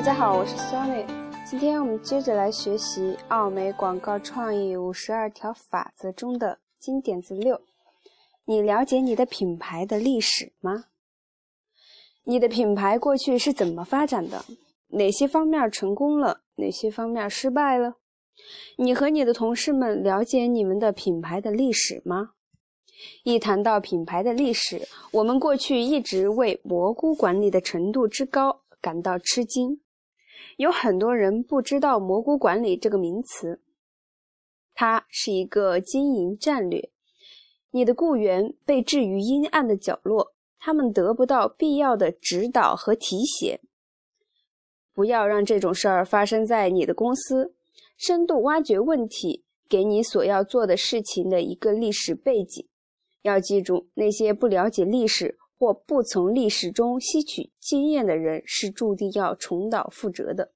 大家好，我是 Sony。今天我们接着来学习奥美广告创意五十二条法则中的金点子六。你了解你的品牌的历史吗？你的品牌过去是怎么发展的？哪些方面成功了？哪些方面失败了？你和你的同事们了解你们的品牌的历史吗？一谈到品牌的历史，我们过去一直为蘑菇管理的程度之高感到吃惊。有很多人不知道蘑菇管理这个名词，它是一个经营战略。你的雇员被置于阴暗的角落，他们得不到必要的指导和提携。不要让这种事儿发生在你的公司。深度挖掘问题，给你所要做的事情的一个历史背景。要记住，那些不了解历史或不从历史中吸取经验的人，是注定要重蹈覆辙的。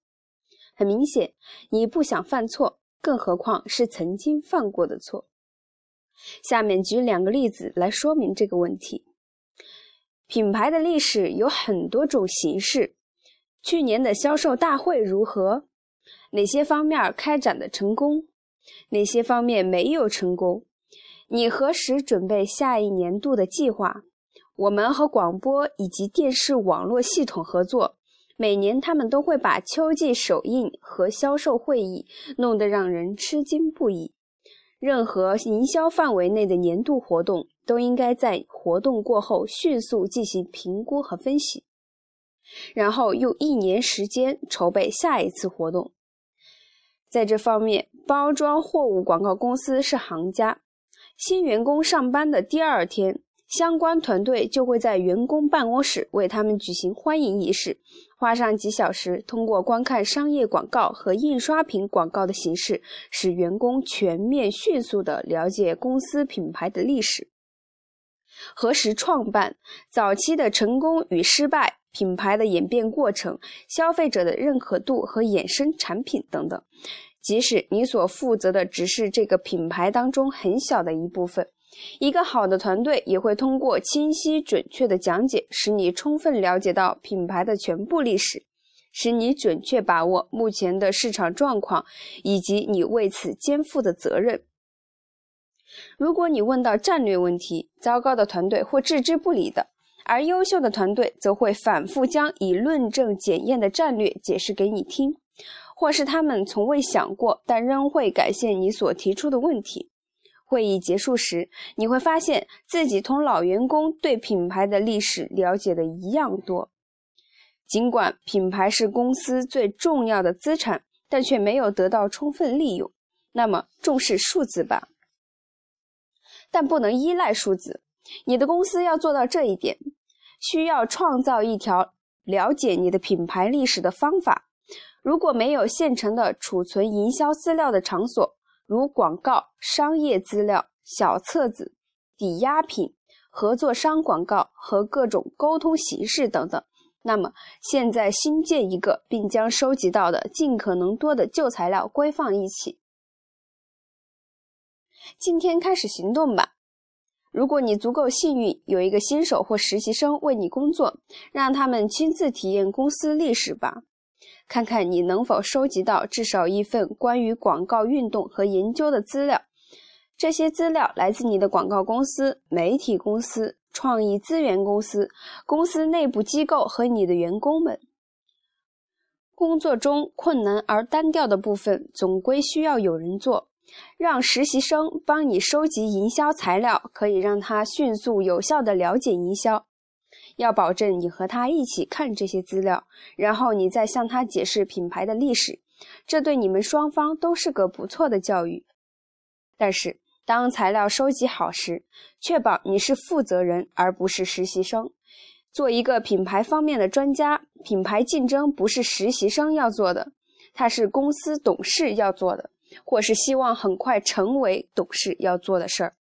很明显，你不想犯错，更何况是曾经犯过的错。下面举两个例子来说明这个问题。品牌的历史有很多种形式。去年的销售大会如何？哪些方面开展的成功？哪些方面没有成功？你何时准备下一年度的计划？我们和广播以及电视网络系统合作，每年他们都会把秋季首映和销售会议弄得让人吃惊不已。任何营销范围内的年度活动都应该在活动过后迅速进行评估和分析，然后用一年时间筹备下一次活动。在这方面，包装货物广告公司是行家。新员工上班的第二天，相关团队就会在员工办公室为他们举行欢迎仪式，花上几小时，通过观看商业广告和印刷品广告的形式，使员工全面、迅速地了解公司品牌的历史。何时创办？早期的成功与失败？品牌的演变过程？消费者的认可度和衍生产品等等。即使你所负责的只是这个品牌当中很小的一部分，一个好的团队也会通过清晰准确的讲解，使你充分了解到品牌的全部历史，使你准确把握目前的市场状况以及你为此肩负的责任。如果你问到战略问题，糟糕的团队会置之不理的，而优秀的团队则会反复将已论证检验的战略解释给你听。或是他们从未想过，但仍会感谢你所提出的问题。会议结束时，你会发现自己同老员工对品牌的历史了解的一样多。尽管品牌是公司最重要的资产，但却没有得到充分利用。那么，重视数字吧，但不能依赖数字。你的公司要做到这一点，需要创造一条了解你的品牌历史的方法。如果没有现成的储存营销资料的场所，如广告、商业资料、小册子、抵押品、合作商广告和各种沟通形式等等，那么现在新建一个，并将收集到的尽可能多的旧材料归放一起。今天开始行动吧！如果你足够幸运，有一个新手或实习生为你工作，让他们亲自体验公司历史吧。看看你能否收集到至少一份关于广告运动和研究的资料。这些资料来自你的广告公司、媒体公司、创意资源公司、公司内部机构和你的员工们。工作中困难而单调的部分总归需要有人做。让实习生帮你收集营销材料，可以让他迅速有效地了解营销。要保证你和他一起看这些资料，然后你再向他解释品牌的历史，这对你们双方都是个不错的教育。但是，当材料收集好时，确保你是负责人而不是实习生。做一个品牌方面的专家，品牌竞争不是实习生要做的，它是公司董事要做的，或是希望很快成为董事要做的事儿。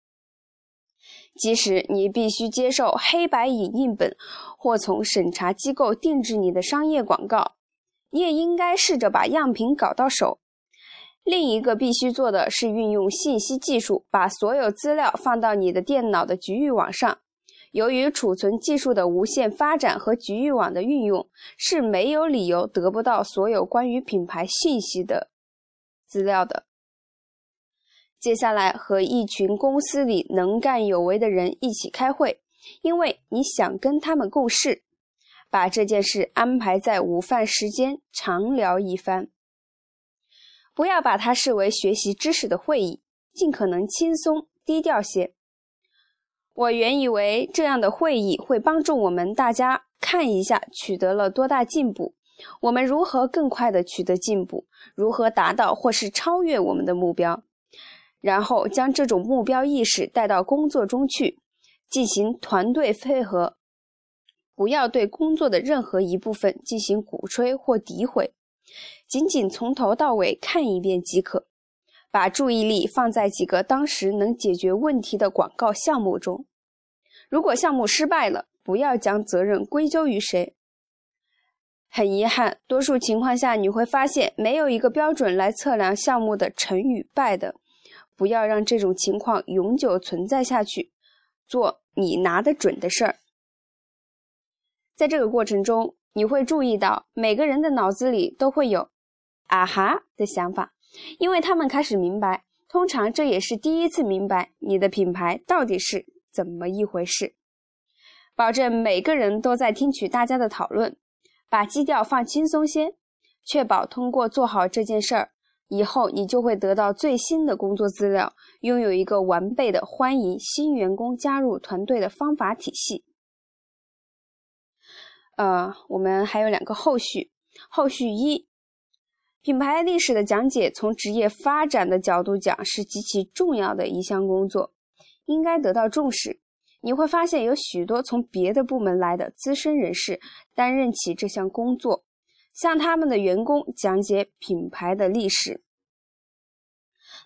即使你必须接受黑白影印本，或从审查机构定制你的商业广告，你也应该试着把样品搞到手。另一个必须做的是运用信息技术，把所有资料放到你的电脑的局域网上，由于储存技术的无限发展和局域网的运用，是没有理由得不到所有关于品牌信息的资料的。接下来和一群公司里能干有为的人一起开会，因为你想跟他们共事，把这件事安排在午饭时间，长聊一番。不要把它视为学习知识的会议，尽可能轻松低调些。我原以为这样的会议会帮助我们大家看一下取得了多大进步，我们如何更快的取得进步，如何达到或是超越我们的目标，然后将这种目标意识带到工作中去，进行团队配合。不要对工作的任何一部分进行鼓吹或诋毁，仅仅从头到尾看一遍即可。把注意力放在几个当时能解决问题的广告项目中。如果项目失败了，不要将责任归咎于谁。很遗憾，多数情况下你会发现没有一个标准来测量项目的成与败的。不要让这种情况永久存在下去。做你拿得准的事儿。在这个过程中，你会注意到每个人的脑子里都会有“啊哈”的想法。因为他们开始明白，通常这也是第一次明白你的品牌到底是怎么一回事。保证每个人都在听取大家的讨论，把基调放轻松些，确保通过做好这件事儿以后，你就会得到最新的工作资料，拥有一个完备的欢迎新员工加入团队的方法体系。呃，我们还有两个后续，后续一。品牌历史的讲解，从职业发展的角度讲，是极其重要的一项工作，应该得到重视。你会发现有许多从别的部门来的资深人士担任起这项工作，向他们的员工讲解品牌的历史。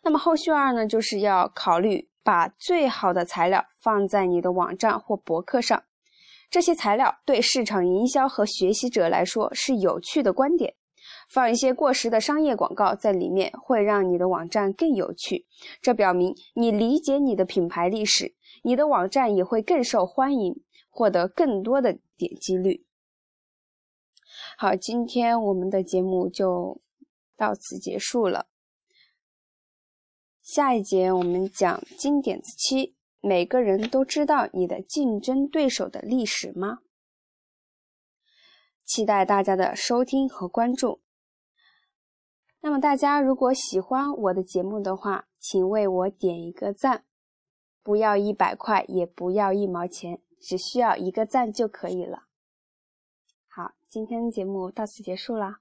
那么后续二呢，就是要考虑把最好的材料放在你的网站或博客上，这些材料对市场营销和学习者来说是有趣的观点。放一些过时的商业广告在里面，会让你的网站更有趣。这表明你理解你的品牌历史，你的网站也会更受欢迎，获得更多的点击率。好，今天我们的节目就到此结束了。下一节我们讲金点子七：每个人都知道你的竞争对手的历史吗？期待大家的收听和关注。那么大家如果喜欢我的节目的话，请为我点一个赞，不要一百块，也不要一毛钱，只需要一个赞就可以了。今天的节目到此结束啦。